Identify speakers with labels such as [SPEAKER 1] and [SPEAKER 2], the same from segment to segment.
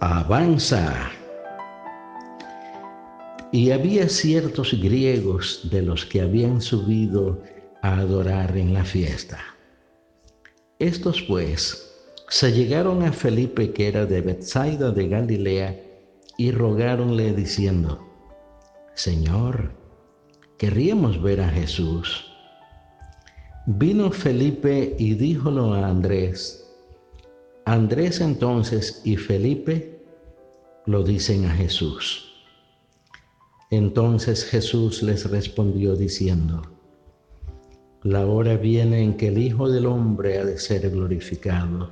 [SPEAKER 1] Avanza. Y había ciertos griegos de los que habían subido a adorar en la fiesta. Estos pues se llegaron a Felipe que era de Bethsaida de Galilea y rogáronle diciendo, Señor, querríamos ver a Jesús. Vino Felipe y díjolo a Andrés. Andrés entonces y Felipe lo dicen a Jesús. Entonces Jesús les respondió diciendo, la hora viene en que el Hijo del Hombre ha de ser glorificado.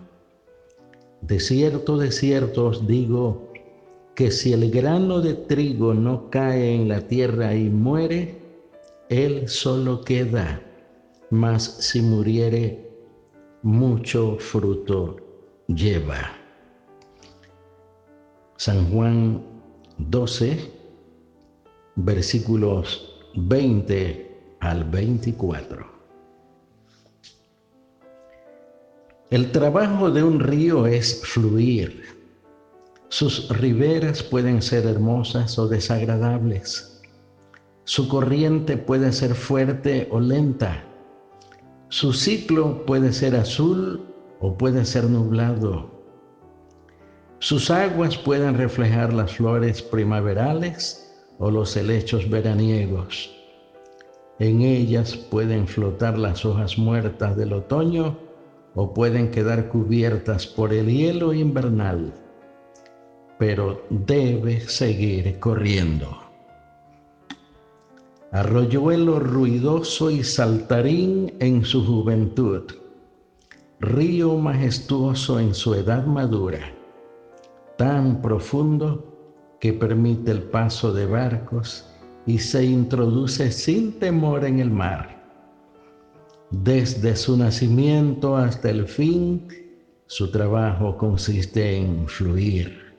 [SPEAKER 1] De cierto, de cierto os digo, que si el grano de trigo no cae en la tierra y muere, él solo queda, mas si muriere, mucho fruto lleva. San Juan 12, versículos 20 al 24. El trabajo de un río es fluir sus riberas pueden ser hermosas o desagradables. Su corriente puede ser fuerte o lenta. Su ciclo puede ser azul o puede ser nublado. Sus aguas pueden reflejar las flores primaverales o los helechos veraniegos. En ellas pueden flotar las hojas muertas del otoño o pueden quedar cubiertas por el hielo invernal pero debe seguir corriendo. Arroyuelo ruidoso y saltarín en su juventud, río majestuoso en su edad madura, tan profundo que permite el paso de barcos y se introduce sin temor en el mar. Desde su nacimiento hasta el fin, su trabajo consiste en fluir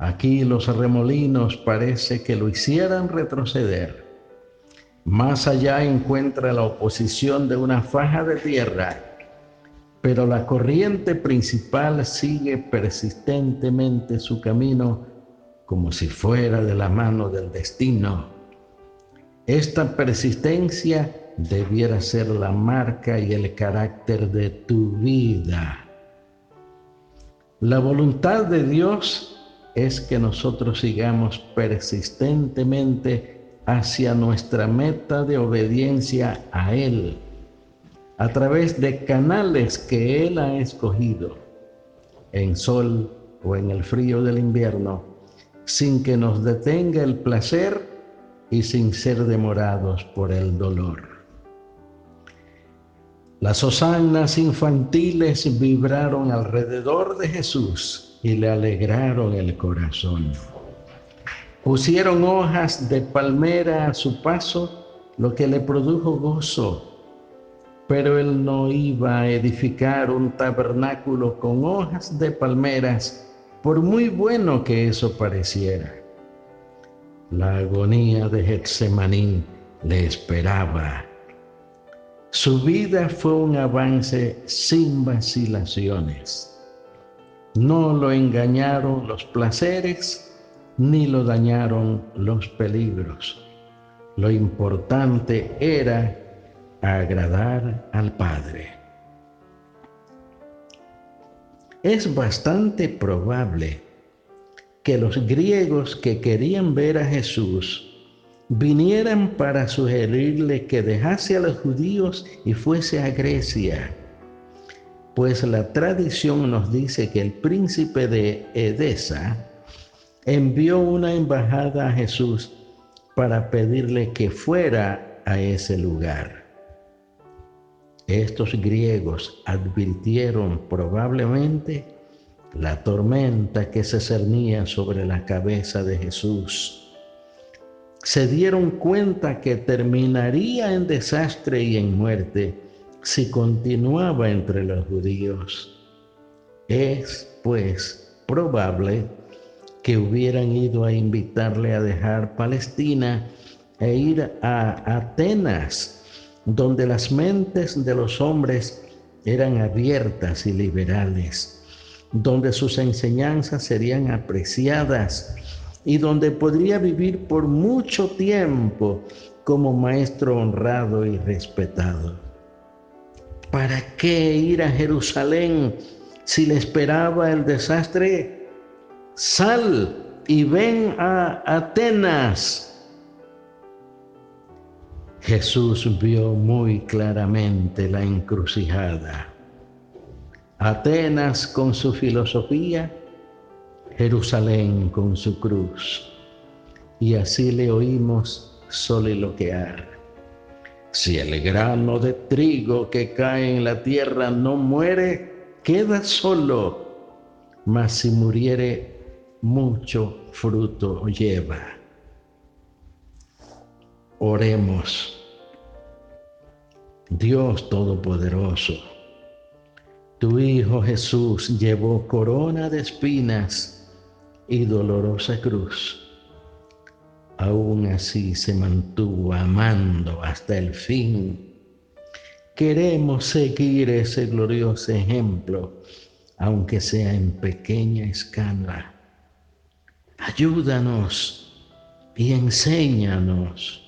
[SPEAKER 1] Aquí los remolinos parece que lo hicieran retroceder. Más allá encuentra la oposición de una faja de tierra, pero la corriente principal sigue persistentemente su camino como si fuera de la mano del destino. Esta persistencia debiera ser la marca y el carácter de tu vida. La voluntad de Dios es que nosotros sigamos persistentemente hacia nuestra meta de obediencia a Él, a través de canales que Él ha escogido, en sol o en el frío del invierno, sin que nos detenga el placer y sin ser demorados por el dolor. Las hosanas infantiles vibraron alrededor de Jesús y le alegraron el corazón. Pusieron hojas de palmera a su paso, lo que le produjo gozo. Pero él no iba a edificar un tabernáculo con hojas de palmeras, por muy bueno que eso pareciera. La agonía de Getsemaní le esperaba. Su vida fue un avance sin vacilaciones. No lo engañaron los placeres ni lo dañaron los peligros. Lo importante era agradar al Padre. Es bastante probable que los griegos que querían ver a Jesús vinieran para sugerirle que dejase a los judíos y fuese a Grecia pues la tradición nos dice que el príncipe de Edesa envió una embajada a Jesús para pedirle que fuera a ese lugar. Estos griegos advirtieron probablemente la tormenta que se cernía sobre la cabeza de Jesús, se dieron cuenta que terminaría en desastre y en muerte si continuaba entre los judíos. Es, pues, probable que hubieran ido a invitarle a dejar Palestina e ir a Atenas, donde las mentes de los hombres eran abiertas y liberales, donde sus enseñanzas serían apreciadas y donde podría vivir por mucho tiempo como maestro honrado y respetado. ¿Para qué ir a Jerusalén si le esperaba el desastre? Sal y ven a Atenas Jesús vio muy claramente la encrucijada. Atenas con su filosofía, Jerusalén con su cruz. Y así le oímos soliloquear. Si el grano de trigo que cae en la tierra no muere, queda solo, mas si muriere, mucho fruto lleva. Oremos. Dios Todopoderoso, tu Hijo Jesús llevó corona de espinas y dolorosa cruz. Aún así se mantuvo amando hasta el fin. Queremos seguir ese glorioso ejemplo, aunque sea en pequeña escala. Ayúdanos y enséñanos